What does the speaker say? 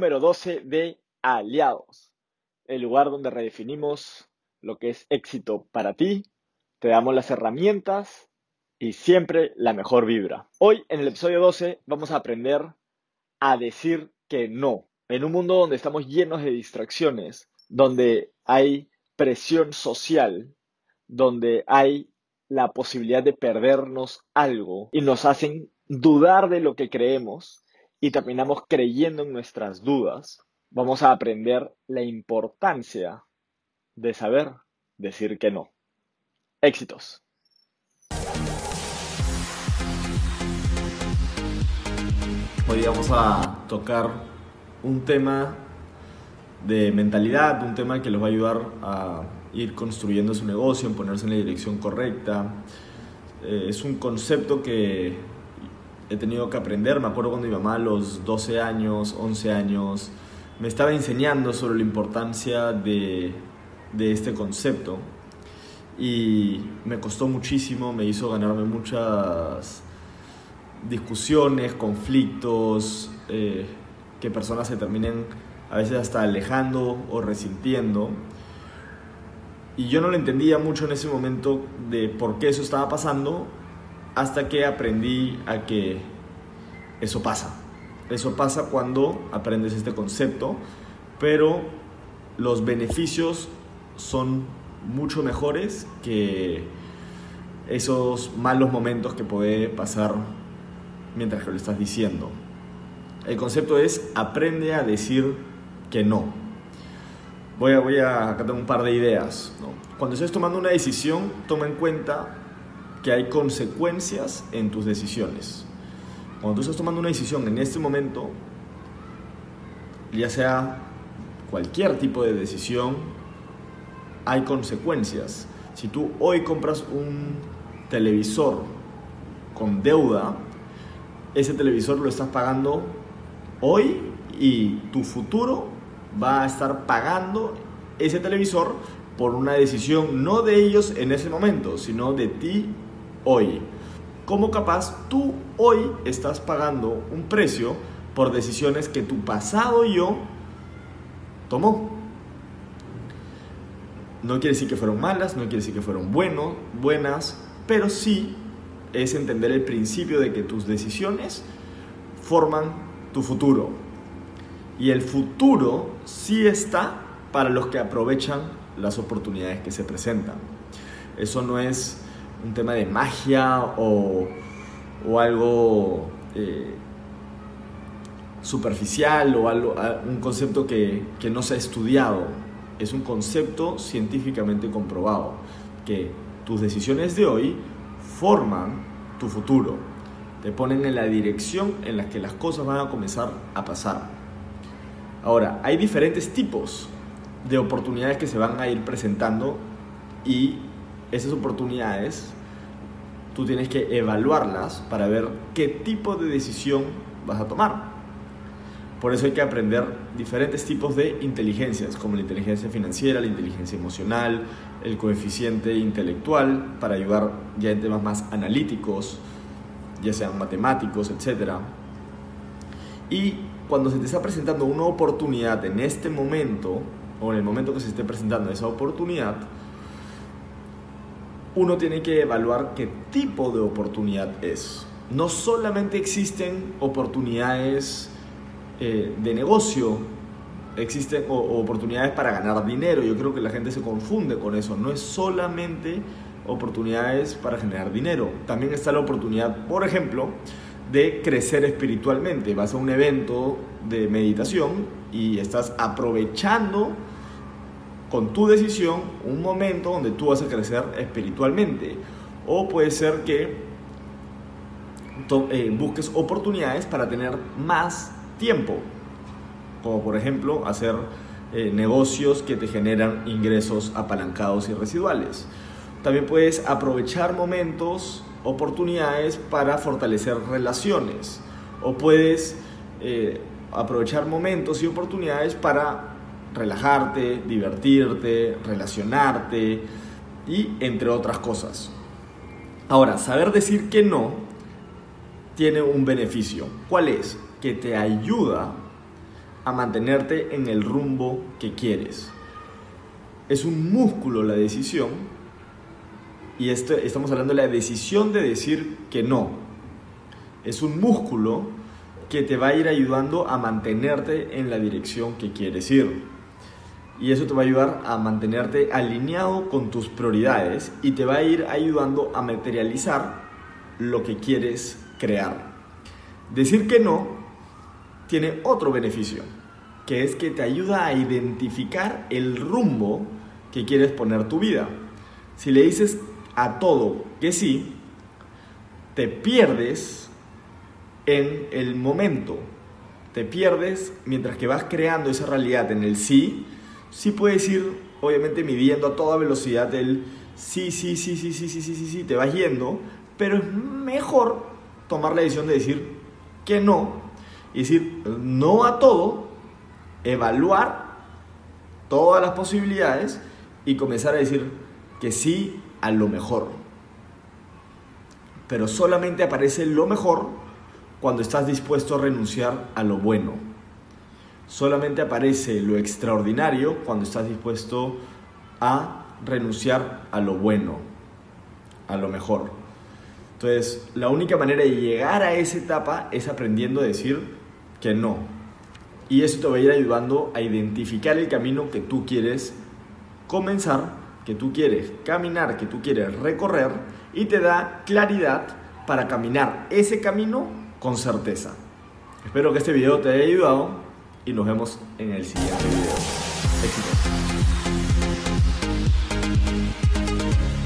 número 12 de Aliados, el lugar donde redefinimos lo que es éxito para ti, te damos las herramientas y siempre la mejor vibra. Hoy en el episodio 12 vamos a aprender a decir que no. En un mundo donde estamos llenos de distracciones, donde hay presión social, donde hay la posibilidad de perdernos algo y nos hacen dudar de lo que creemos, y terminamos creyendo en nuestras dudas, vamos a aprender la importancia de saber decir que no. Éxitos. Hoy vamos a tocar un tema de mentalidad, un tema que los va a ayudar a ir construyendo su negocio, en ponerse en la dirección correcta. Eh, es un concepto que he tenido que aprender. Me acuerdo cuando mi mamá a los 12 años, 11 años, me estaba enseñando sobre la importancia de, de este concepto y me costó muchísimo, me hizo ganarme muchas discusiones, conflictos, eh, que personas se terminen a veces hasta alejando o resintiendo. Y yo no lo entendía mucho en ese momento de por qué eso estaba pasando, hasta que aprendí a que eso pasa. Eso pasa cuando aprendes este concepto, pero los beneficios son mucho mejores que esos malos momentos que puede pasar mientras que lo estás diciendo. El concepto es aprende a decir que no. Voy a, voy a acá tengo un par de ideas. Cuando estés tomando una decisión, toma en cuenta que hay consecuencias en tus decisiones. Cuando tú estás tomando una decisión en este momento, ya sea cualquier tipo de decisión, hay consecuencias. Si tú hoy compras un televisor con deuda, ese televisor lo estás pagando hoy y tu futuro va a estar pagando ese televisor por una decisión no de ellos en ese momento, sino de ti hoy. ¿Cómo capaz tú hoy estás pagando un precio por decisiones que tu pasado yo tomó? No quiere decir que fueron malas, no quiere decir que fueron buenos, buenas, pero sí es entender el principio de que tus decisiones forman tu futuro. Y el futuro sí está para los que aprovechan las oportunidades que se presentan. Eso no es un tema de magia o, algo eh, superficial o algo, un concepto que, que no se ha estudiado. Es un concepto científicamente comprobado, que tus decisiones de hoy forman tu futuro, te ponen en la dirección en la que las cosas van a comenzar a pasar. Ahora, hay diferentes tipos de oportunidades que se van a ir presentando y esas oportunidades tú tienes que evaluarlas para ver qué tipo de decisión vas a tomar. Por eso hay que aprender diferentes tipos de inteligencias, como la inteligencia financiera, la inteligencia emocional, el coeficiente intelectual, para ayudar ya en temas más analíticos, ya sean matemáticos, etc. Y cuando se te está presentando una oportunidad en este momento, o en el momento que se esté presentando esa oportunidad, uno tiene que evaluar qué tipo de oportunidad es. No solamente existen oportunidades eh, de negocio, existen oportunidades para ganar dinero. Yo creo que la gente se confunde con eso. No es solamente oportunidades para generar dinero. También está la oportunidad, por ejemplo, de crecer espiritualmente. Vas a un evento de meditación y estás aprovechando con tu decisión un momento donde tú vas a crecer espiritualmente. O puede ser que eh, busques oportunidades para tener más tiempo, como por ejemplo hacer eh, negocios que te generan ingresos apalancados y residuales. También puedes aprovechar momentos, oportunidades para fortalecer relaciones. O puedes eh, aprovechar momentos y oportunidades para relajarte, divertirte, relacionarte y entre otras cosas. Ahora, saber decir que no tiene un beneficio. ¿Cuál es? Que te ayuda a mantenerte en el rumbo que quieres. Es un músculo la decisión y esto, estamos hablando de la decisión de decir que no. Es un músculo que te va a ir ayudando a mantenerte en la dirección que quieres ir. Y eso te va a ayudar a mantenerte alineado con tus prioridades y te va a ir ayudando a materializar lo que quieres crear. Decir que no tiene otro beneficio, que es que te ayuda a identificar el rumbo que quieres poner tu vida. Si le dices a todo que sí, te pierdes en el momento, te pierdes mientras que vas creando esa realidad en el sí, sí puedes ir obviamente midiendo a toda velocidad el sí, sí, sí, sí, sí, sí, sí, sí, sí, te vas yendo, pero es mejor tomar la decisión de decir que no y decir no a todo, evaluar todas las posibilidades y comenzar a decir que sí a lo mejor. Pero solamente aparece lo mejor cuando estás dispuesto a renunciar a lo bueno. Solamente aparece lo extraordinario cuando estás dispuesto a renunciar a lo bueno, a lo mejor. Entonces, la única manera de llegar a esa etapa es aprendiendo a decir que no. Y eso te va a ir ayudando a identificar el camino que tú quieres comenzar, que tú quieres caminar, que tú quieres recorrer y te da claridad para caminar ese camino con certeza. Espero que este video te haya ayudado y nos vemos en el siguiente video.